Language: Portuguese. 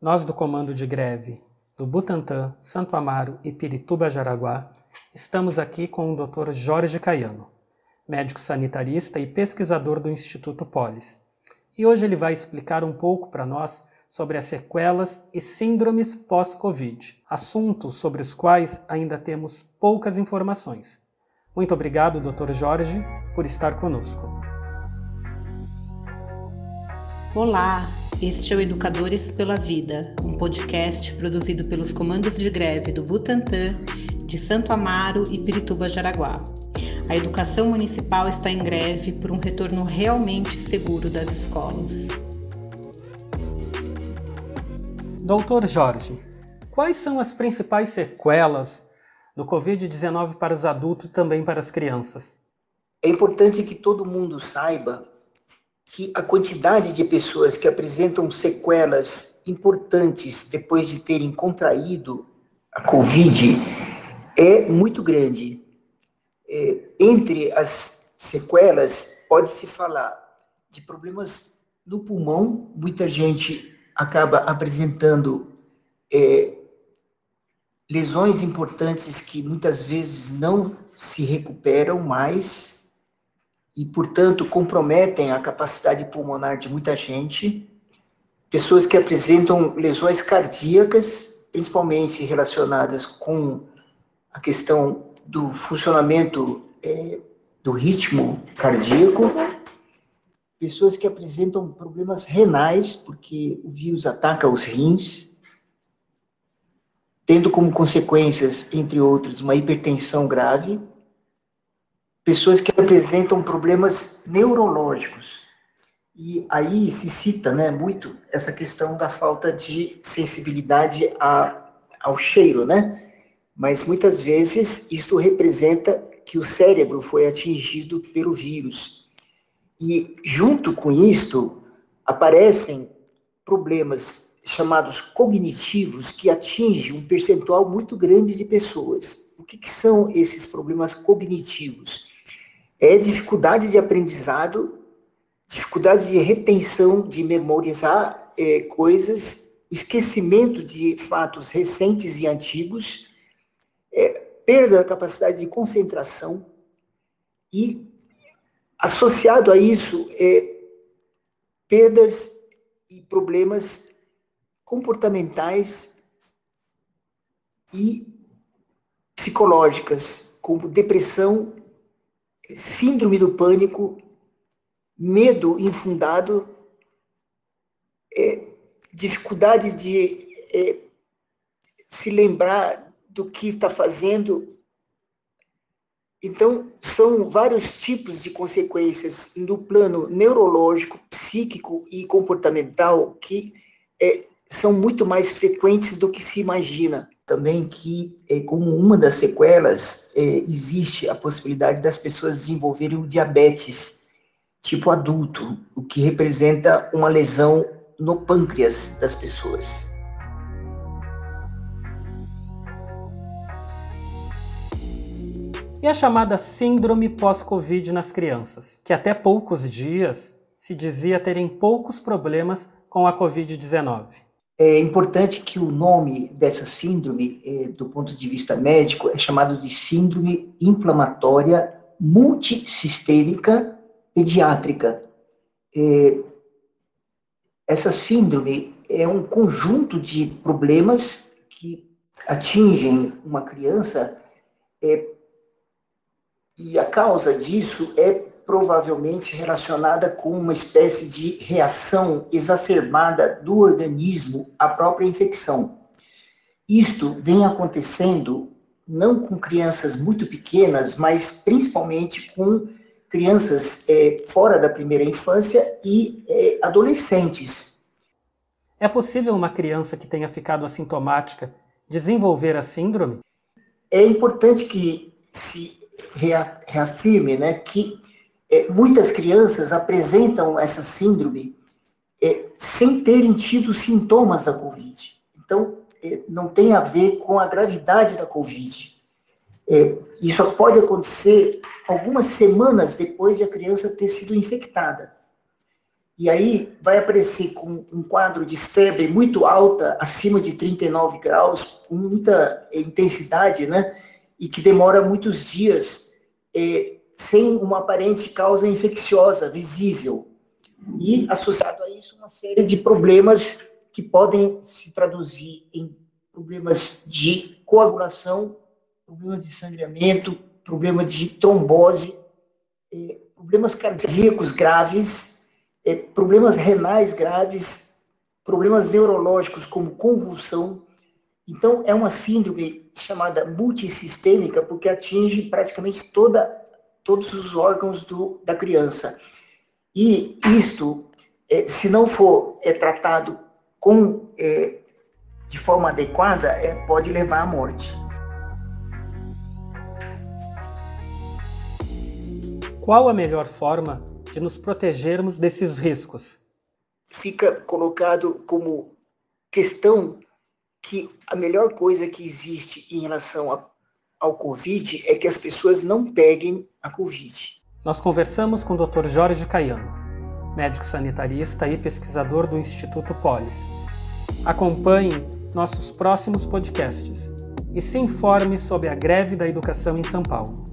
Nós do Comando de Greve do Butantã, Santo Amaro e Pirituba Jaraguá estamos aqui com o Dr. Jorge Caiano, médico sanitarista e pesquisador do Instituto Polis. E hoje ele vai explicar um pouco para nós sobre as sequelas e síndromes pós-Covid, assuntos sobre os quais ainda temos poucas informações. Muito obrigado, Dr. Jorge, por estar conosco. Olá, este é o Educadores pela Vida, um podcast produzido pelos comandos de greve do Butantã, de Santo Amaro e Pirituba Jaraguá. A educação municipal está em greve por um retorno realmente seguro das escolas. Doutor Jorge, quais são as principais sequelas do Covid-19 para os adultos e também para as crianças? É importante que todo mundo saiba que a quantidade de pessoas que apresentam sequelas importantes depois de terem contraído a Covid é muito grande. É, entre as sequelas, pode-se falar de problemas no pulmão, muita gente acaba apresentando é, lesões importantes que muitas vezes não se recuperam mais e, portanto, comprometem a capacidade pulmonar de muita gente. Pessoas que apresentam lesões cardíacas, principalmente relacionadas com a questão do funcionamento é, do ritmo cardíaco. Pessoas que apresentam problemas renais, porque o vírus ataca os rins, tendo como consequências, entre outros, uma hipertensão grave pessoas que apresentam problemas neurológicos. E aí se cita né, muito essa questão da falta de sensibilidade a, ao cheiro, né? Mas muitas vezes isso representa que o cérebro foi atingido pelo vírus. E junto com isto aparecem problemas chamados cognitivos que atingem um percentual muito grande de pessoas. O que, que são esses problemas cognitivos? É dificuldade de aprendizado, dificuldade de retenção, de memorizar é, coisas, esquecimento de fatos recentes e antigos, é, perda da capacidade de concentração e, associado a isso, é, perdas e problemas comportamentais e psicológicas, como depressão síndrome do pânico, medo infundado, é, dificuldade de é, se lembrar do que está fazendo. Então, são vários tipos de consequências no plano neurológico, psíquico e comportamental que é, são muito mais frequentes do que se imagina também que, é, como uma das sequelas, é, existe a possibilidade das pessoas desenvolverem o diabetes tipo adulto, o que representa uma lesão no pâncreas das pessoas. E a chamada síndrome pós-Covid nas crianças, que até poucos dias se dizia terem poucos problemas com a Covid-19. É importante que o nome dessa síndrome, é, do ponto de vista médico, é chamado de síndrome inflamatória multissistêmica pediátrica. É, essa síndrome é um conjunto de problemas que atingem uma criança é, e a causa disso é provavelmente relacionada com uma espécie de reação exacerbada do organismo à própria infecção. Isto vem acontecendo não com crianças muito pequenas, mas principalmente com crianças é, fora da primeira infância e é, adolescentes. É possível uma criança que tenha ficado assintomática desenvolver a síndrome? É importante que se reafirme né, que é, muitas crianças apresentam essa síndrome é, sem terem tido sintomas da Covid. Então, é, não tem a ver com a gravidade da Covid. É, isso pode acontecer algumas semanas depois de a criança ter sido infectada. e aí vai aparecer com um quadro de febre muito alta, acima de 39 graus, com muita intensidade, né? E que demora muitos dias, é, sem uma aparente causa infecciosa visível. E associado a isso, uma série de problemas que podem se traduzir em problemas de coagulação, problemas de sangramento, problema de trombose, é, problemas cardíacos graves é, problemas renais graves, problemas neurológicos como convulsão. Então, é uma síndrome chamada multissistêmica, porque atinge praticamente toda, todos os órgãos do, da criança. E isto, é, se não for é, tratado com, é, de forma adequada, pode levar à morte. Qual a melhor forma de nos protegermos desses riscos? Fica colocado como questão que a melhor coisa que existe em relação a, ao Covid é que as pessoas não peguem a Covid. Nós conversamos com o Dr. Jorge Caiano, médico sanitarista e pesquisador do Instituto Polis. Acompanhe nossos próximos podcasts e se informe sobre a greve da educação em São Paulo.